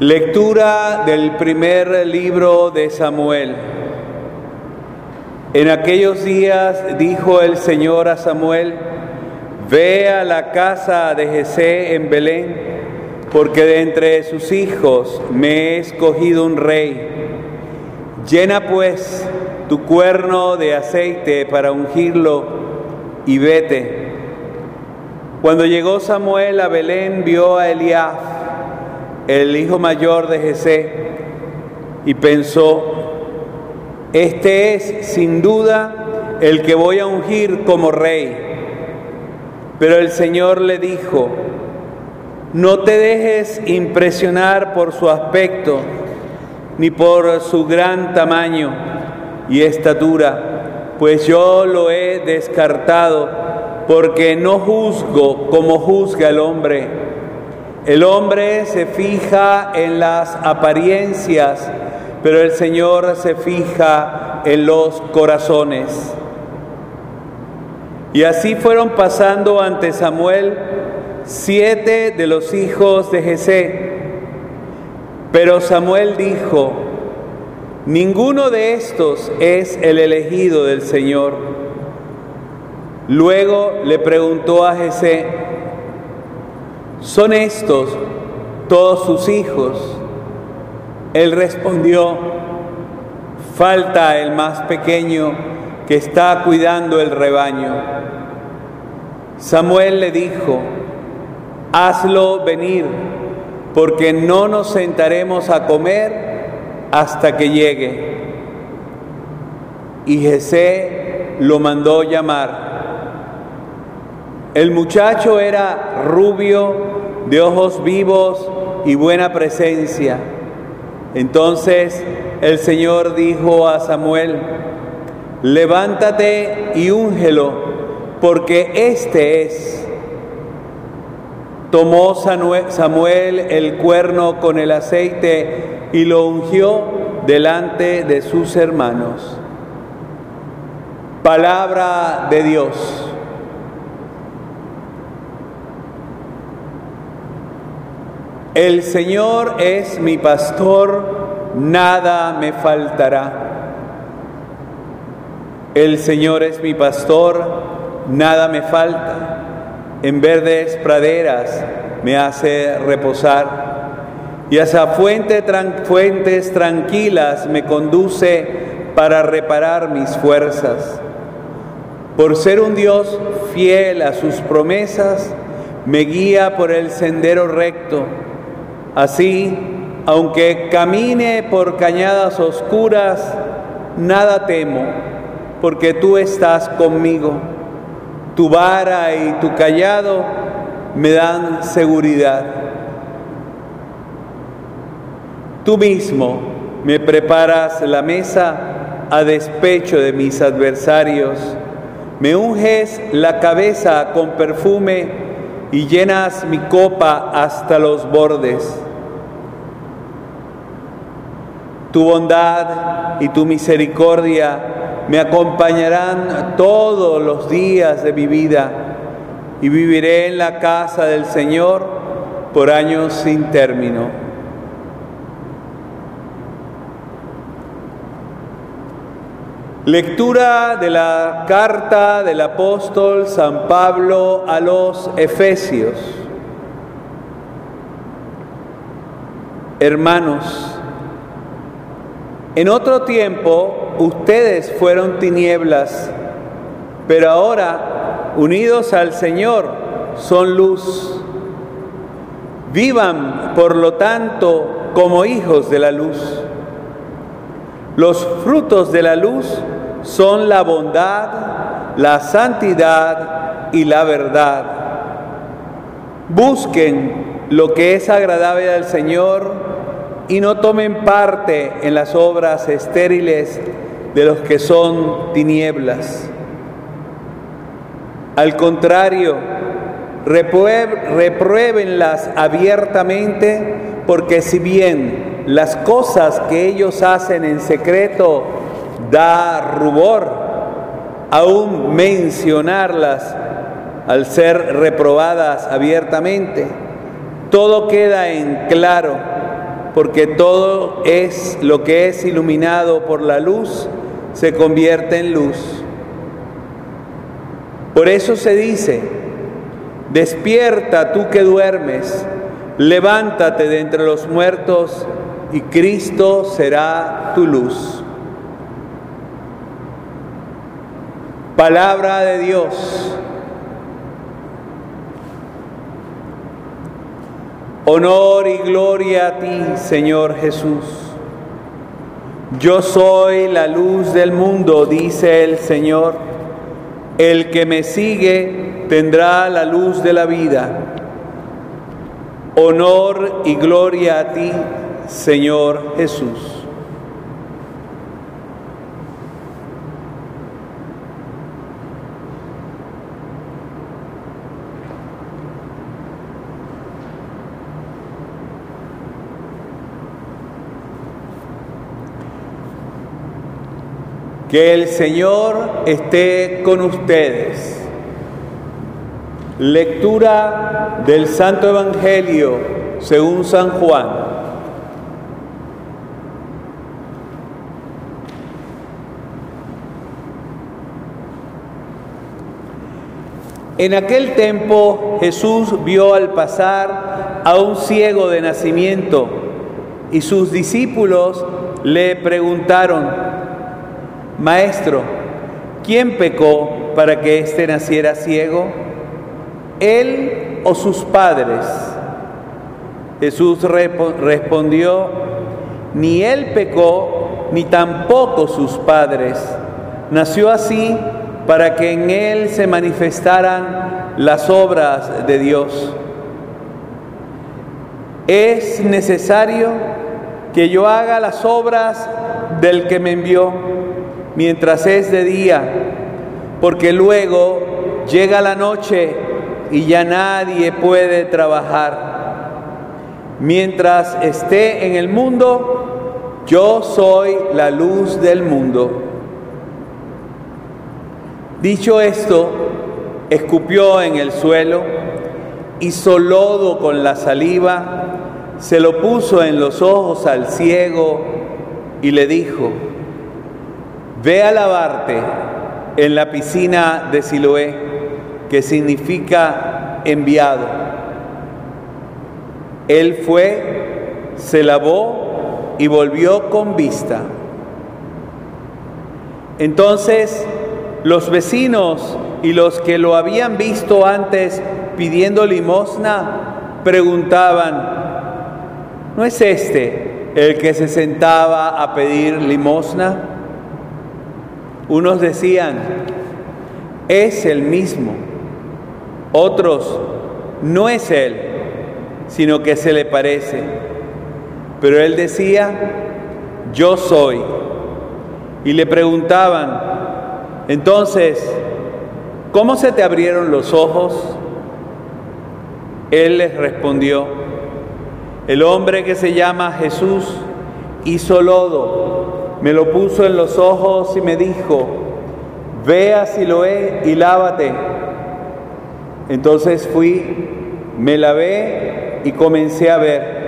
Lectura del primer libro de Samuel. En aquellos días dijo el Señor a Samuel, Ve a la casa de Jesé en Belén, porque de entre sus hijos me he escogido un rey. Llena pues tu cuerno de aceite para ungirlo y vete. Cuando llegó Samuel a Belén, vio a Eliab el hijo mayor de Jesé, y pensó, este es sin duda el que voy a ungir como rey. Pero el Señor le dijo, no te dejes impresionar por su aspecto, ni por su gran tamaño y estatura, pues yo lo he descartado, porque no juzgo como juzga el hombre el hombre se fija en las apariencias, pero el Señor se fija en los corazones. Y así fueron pasando ante Samuel siete de los hijos de Jesé. Pero Samuel dijo, ninguno de estos es el elegido del Señor. Luego le preguntó a Jesé, ¿son estos todos sus hijos? Él respondió, falta el más pequeño que está cuidando el rebaño. Samuel le dijo, hazlo venir, porque no nos sentaremos a comer hasta que llegue. Y Jesé lo mandó llamar. El muchacho era rubio, de ojos vivos y buena presencia. Entonces el Señor dijo a Samuel, levántate y úngelo, porque este es. Tomó Samuel el cuerno con el aceite y lo ungió delante de sus hermanos. Palabra de Dios. El Señor es mi pastor, nada me faltará. El Señor es mi pastor, nada me falta. En verdes praderas me hace reposar y hacia fuentes tranquilas me conduce para reparar mis fuerzas. Por ser un Dios fiel a sus promesas, me guía por el sendero recto Así, aunque camine por cañadas oscuras, nada temo, porque tú estás conmigo. Tu vara y tu callado me dan seguridad. Tú mismo me preparas la mesa a despecho de mis adversarios. Me unges la cabeza con perfume y llenas mi copa hasta los bordes. Tu bondad y tu misericordia me acompañarán todos los días de mi vida y viviré en la casa del Señor por años sin término. Lectura de la carta del apóstol San Pablo a los Efesios. Hermanos, en otro tiempo ustedes fueron tinieblas, pero ahora, unidos al Señor, son luz. Vivan, por lo tanto, como hijos de la luz. Los frutos de la luz son la bondad, la santidad y la verdad. Busquen lo que es agradable al Señor y no tomen parte en las obras estériles de los que son tinieblas. Al contrario, repruébenlas abiertamente, porque si bien las cosas que ellos hacen en secreto da rubor, aún mencionarlas al ser reprobadas abiertamente, todo queda en claro porque todo es lo que es iluminado por la luz, se convierte en luz. Por eso se dice, despierta tú que duermes, levántate de entre los muertos y Cristo será tu luz. Palabra de Dios. Honor y gloria a ti, Señor Jesús. Yo soy la luz del mundo, dice el Señor. El que me sigue tendrá la luz de la vida. Honor y gloria a ti, Señor Jesús. Que el Señor esté con ustedes. Lectura del Santo Evangelio según San Juan. En aquel tiempo Jesús vio al pasar a un ciego de nacimiento y sus discípulos le preguntaron, Maestro, ¿quién pecó para que éste naciera ciego? ¿Él o sus padres? Jesús respondió, ni él pecó, ni tampoco sus padres. Nació así para que en él se manifestaran las obras de Dios. Es necesario que yo haga las obras del que me envió mientras es de día, porque luego llega la noche y ya nadie puede trabajar. Mientras esté en el mundo, yo soy la luz del mundo. Dicho esto, escupió en el suelo, hizo lodo con la saliva, se lo puso en los ojos al ciego y le dijo, Ve a lavarte en la piscina de Siloé, que significa enviado. Él fue, se lavó y volvió con vista. Entonces los vecinos y los que lo habían visto antes pidiendo limosna preguntaban, ¿no es este el que se sentaba a pedir limosna? Unos decían, es el mismo. Otros, no es él, sino que se le parece. Pero él decía, yo soy. Y le preguntaban, entonces, ¿cómo se te abrieron los ojos? Él les respondió, el hombre que se llama Jesús hizo lodo me lo puso en los ojos y me dijo, ve a Siloé y lávate. Entonces fui, me lavé y comencé a ver.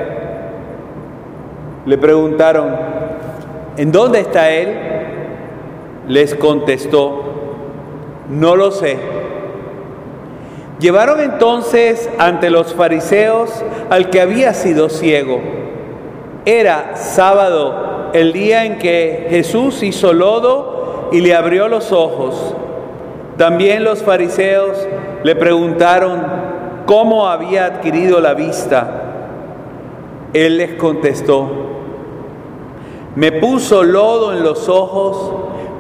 Le preguntaron, ¿en dónde está él? Les contestó, no lo sé. Llevaron entonces ante los fariseos al que había sido ciego. Era sábado el día en que Jesús hizo lodo y le abrió los ojos. También los fariseos le preguntaron cómo había adquirido la vista. Él les contestó, me puso lodo en los ojos,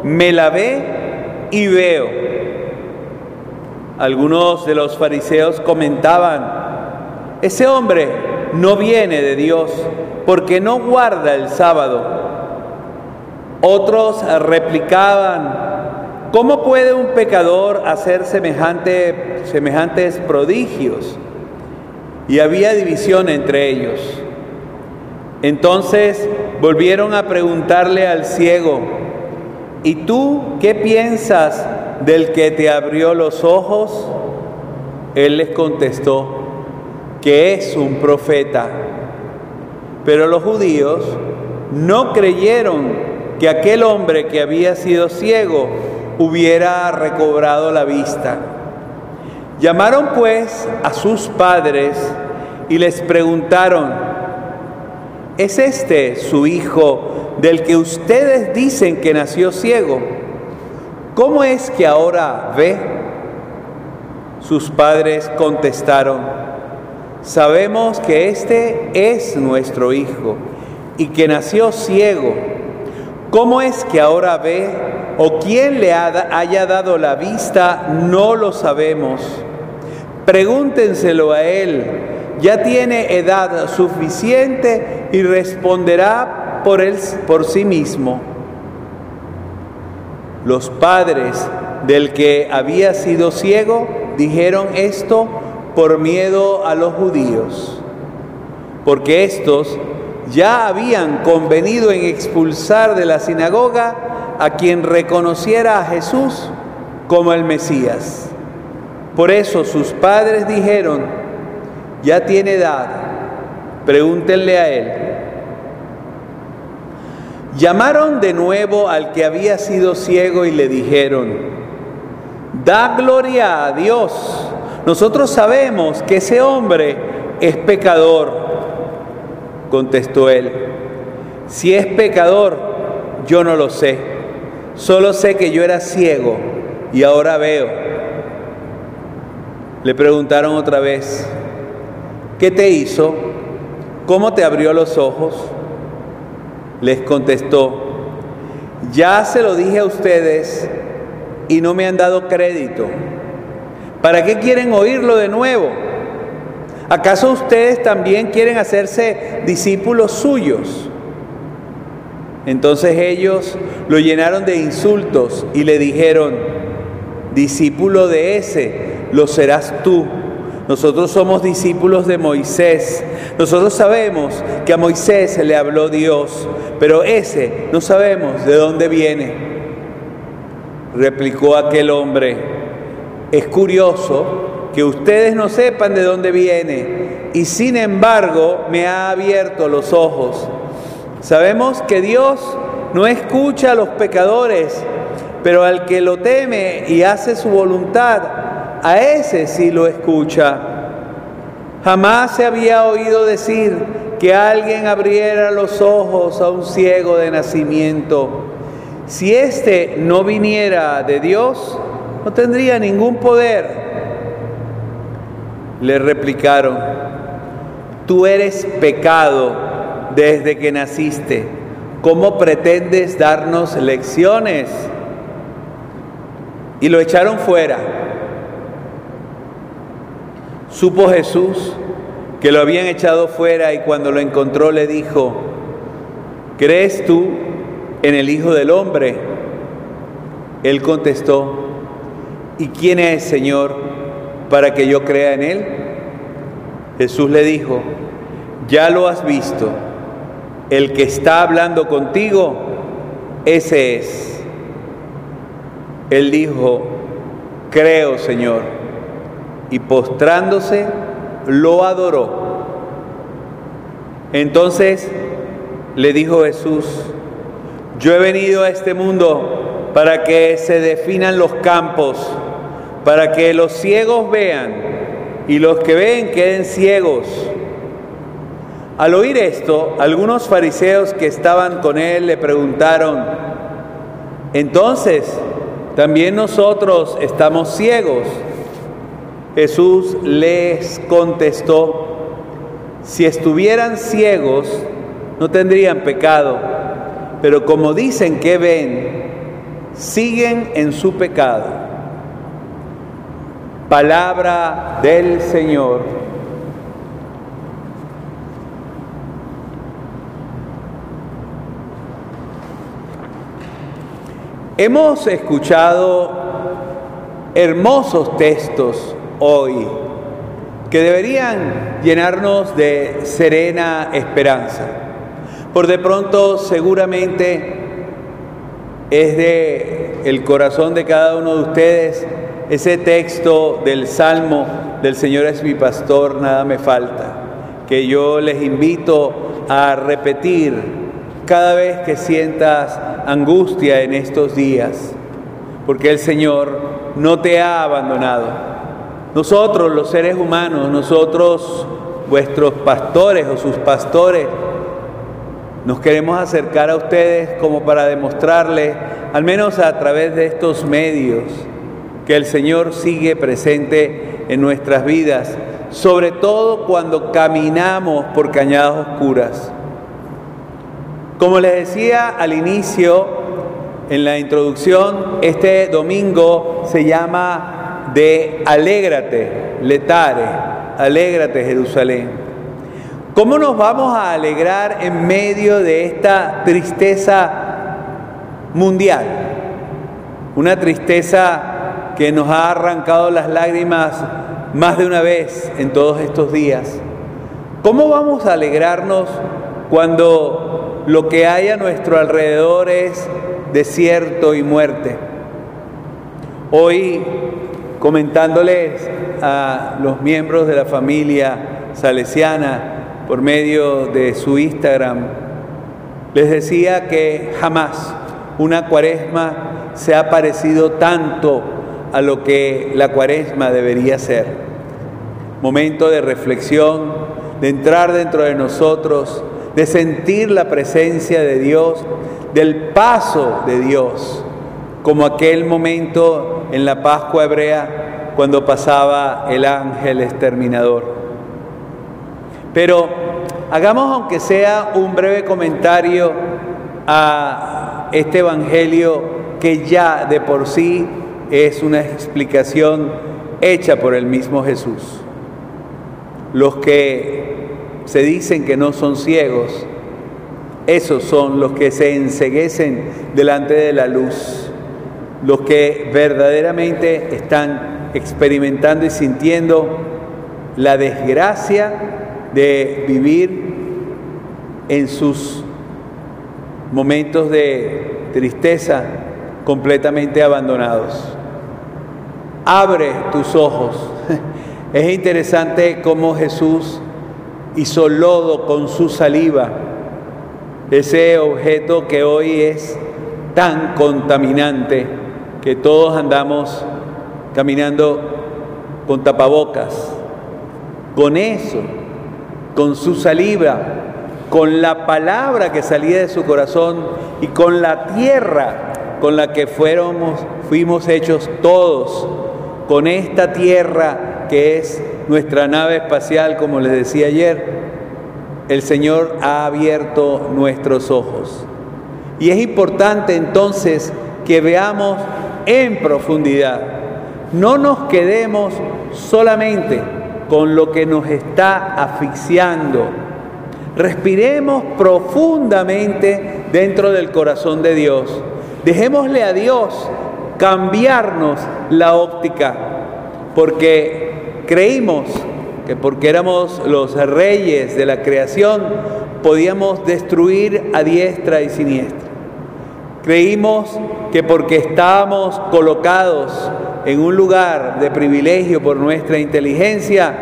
me lavé y veo. Algunos de los fariseos comentaban, ese hombre no viene de Dios porque no guarda el sábado. Otros replicaban, ¿cómo puede un pecador hacer semejante, semejantes prodigios? Y había división entre ellos. Entonces volvieron a preguntarle al ciego, ¿y tú qué piensas del que te abrió los ojos? Él les contestó, que es un profeta. Pero los judíos no creyeron que aquel hombre que había sido ciego hubiera recobrado la vista. Llamaron pues a sus padres y les preguntaron, ¿es este su hijo del que ustedes dicen que nació ciego? ¿Cómo es que ahora ve? Sus padres contestaron, sabemos que este es nuestro hijo y que nació ciego. ¿Cómo es que ahora ve? ¿O quién le haya dado la vista? No lo sabemos. Pregúntenselo a él. Ya tiene edad suficiente y responderá por, él, por sí mismo. Los padres del que había sido ciego dijeron esto por miedo a los judíos, porque estos ya habían convenido en expulsar de la sinagoga a quien reconociera a Jesús como el Mesías. Por eso sus padres dijeron, ya tiene edad, pregúntenle a él. Llamaron de nuevo al que había sido ciego y le dijeron, da gloria a Dios. Nosotros sabemos que ese hombre es pecador. Contestó él, si es pecador, yo no lo sé. Solo sé que yo era ciego y ahora veo. Le preguntaron otra vez, ¿qué te hizo? ¿Cómo te abrió los ojos? Les contestó, ya se lo dije a ustedes y no me han dado crédito. ¿Para qué quieren oírlo de nuevo? ¿Acaso ustedes también quieren hacerse discípulos suyos? Entonces ellos lo llenaron de insultos y le dijeron, discípulo de ese, lo serás tú nosotros somos discípulos de Moisés. Nosotros sabemos que a Moisés le habló Dios, pero ese no sabemos de dónde viene. Replicó aquel hombre, es curioso que ustedes no sepan de dónde viene y sin embargo me ha abierto los ojos. Sabemos que Dios no escucha a los pecadores, pero al que lo teme y hace su voluntad, a ese sí lo escucha. Jamás se había oído decir que alguien abriera los ojos a un ciego de nacimiento. Si éste no viniera de Dios, no tendría ningún poder. Le replicaron, tú eres pecado desde que naciste. ¿Cómo pretendes darnos lecciones? Y lo echaron fuera. Supo Jesús que lo habían echado fuera y cuando lo encontró le dijo, ¿crees tú en el Hijo del Hombre? Él contestó, ¿y quién es, Señor, para que yo crea en Él? Jesús le dijo, ya lo has visto, el que está hablando contigo, ese es. Él dijo, creo, Señor y postrándose lo adoró. Entonces le dijo Jesús, yo he venido a este mundo para que se definan los campos, para que los ciegos vean y los que ven queden ciegos. Al oír esto, algunos fariseos que estaban con él le preguntaron, entonces, ¿también nosotros estamos ciegos? Jesús les contestó, si estuvieran ciegos no tendrían pecado, pero como dicen que ven, siguen en su pecado. Palabra del Señor. Hemos escuchado hermosos textos hoy, que deberían llenarnos de serena esperanza. Por de pronto seguramente es de el corazón de cada uno de ustedes ese texto del Salmo del Señor es mi pastor, nada me falta, que yo les invito a repetir cada vez que sientas angustia en estos días, porque el Señor no te ha abandonado. Nosotros, los seres humanos, nosotros, vuestros pastores o sus pastores, nos queremos acercar a ustedes como para demostrarles, al menos a través de estos medios, que el Señor sigue presente en nuestras vidas, sobre todo cuando caminamos por cañadas oscuras. Como les decía al inicio, en la introducción, este domingo se llama de Alégrate, Letare, Alégrate Jerusalén. ¿Cómo nos vamos a alegrar en medio de esta tristeza mundial? Una tristeza que nos ha arrancado las lágrimas más de una vez en todos estos días. ¿Cómo vamos a alegrarnos cuando lo que hay a nuestro alrededor es desierto y muerte? Hoy, comentándoles a los miembros de la familia salesiana, por medio de su Instagram, les decía que jamás una cuaresma se ha parecido tanto a lo que la cuaresma debería ser. Momento de reflexión, de entrar dentro de nosotros, de sentir la presencia de Dios, del paso de Dios, como aquel momento en la Pascua hebrea cuando pasaba el ángel exterminador. Pero hagamos aunque sea un breve comentario a este Evangelio que ya de por sí es una explicación hecha por el mismo Jesús. Los que se dicen que no son ciegos, esos son los que se enseguecen delante de la luz, los que verdaderamente están experimentando y sintiendo la desgracia de vivir en sus momentos de tristeza completamente abandonados. Abre tus ojos. Es interesante cómo Jesús hizo lodo con su saliva, ese objeto que hoy es tan contaminante que todos andamos caminando con tapabocas. Con eso con su saliva, con la palabra que salía de su corazón y con la tierra con la que fuéramos, fuimos hechos todos, con esta tierra que es nuestra nave espacial, como les decía ayer, el Señor ha abierto nuestros ojos. Y es importante entonces que veamos en profundidad, no nos quedemos solamente con lo que nos está asfixiando. Respiremos profundamente dentro del corazón de Dios. Dejémosle a Dios cambiarnos la óptica, porque creímos que porque éramos los reyes de la creación, podíamos destruir a diestra y siniestra. Creímos que porque estábamos colocados en un lugar de privilegio por nuestra inteligencia,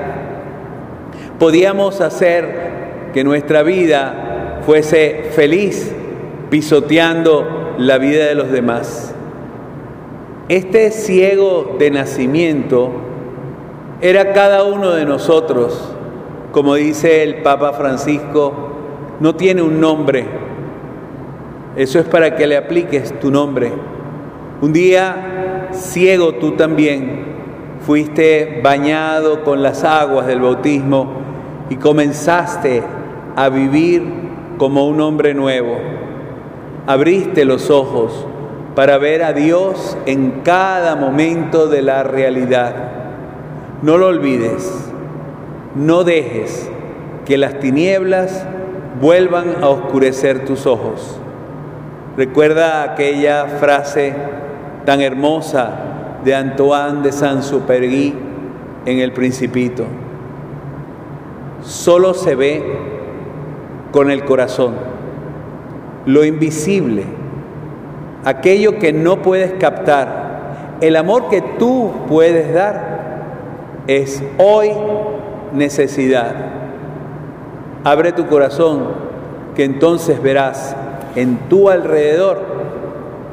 podíamos hacer que nuestra vida fuese feliz pisoteando la vida de los demás. Este ciego de nacimiento era cada uno de nosotros, como dice el Papa Francisco, no tiene un nombre. Eso es para que le apliques tu nombre. Un día, ciego tú también, fuiste bañado con las aguas del bautismo y comenzaste a vivir como un hombre nuevo. Abriste los ojos para ver a Dios en cada momento de la realidad. No lo olvides, no dejes que las tinieblas vuelvan a oscurecer tus ojos. Recuerda aquella frase tan hermosa de Antoine de Saint-Supergy en El Principito. Solo se ve con el corazón lo invisible, aquello que no puedes captar. El amor que tú puedes dar es hoy necesidad. Abre tu corazón, que entonces verás en tu alrededor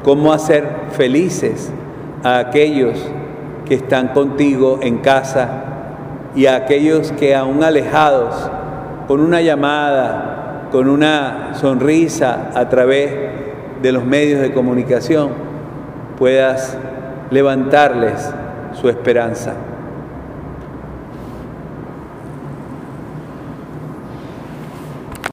cómo hacer felices a aquellos que están contigo en casa y a aquellos que aún alejados, con una llamada, con una sonrisa a través de los medios de comunicación, puedas levantarles su esperanza.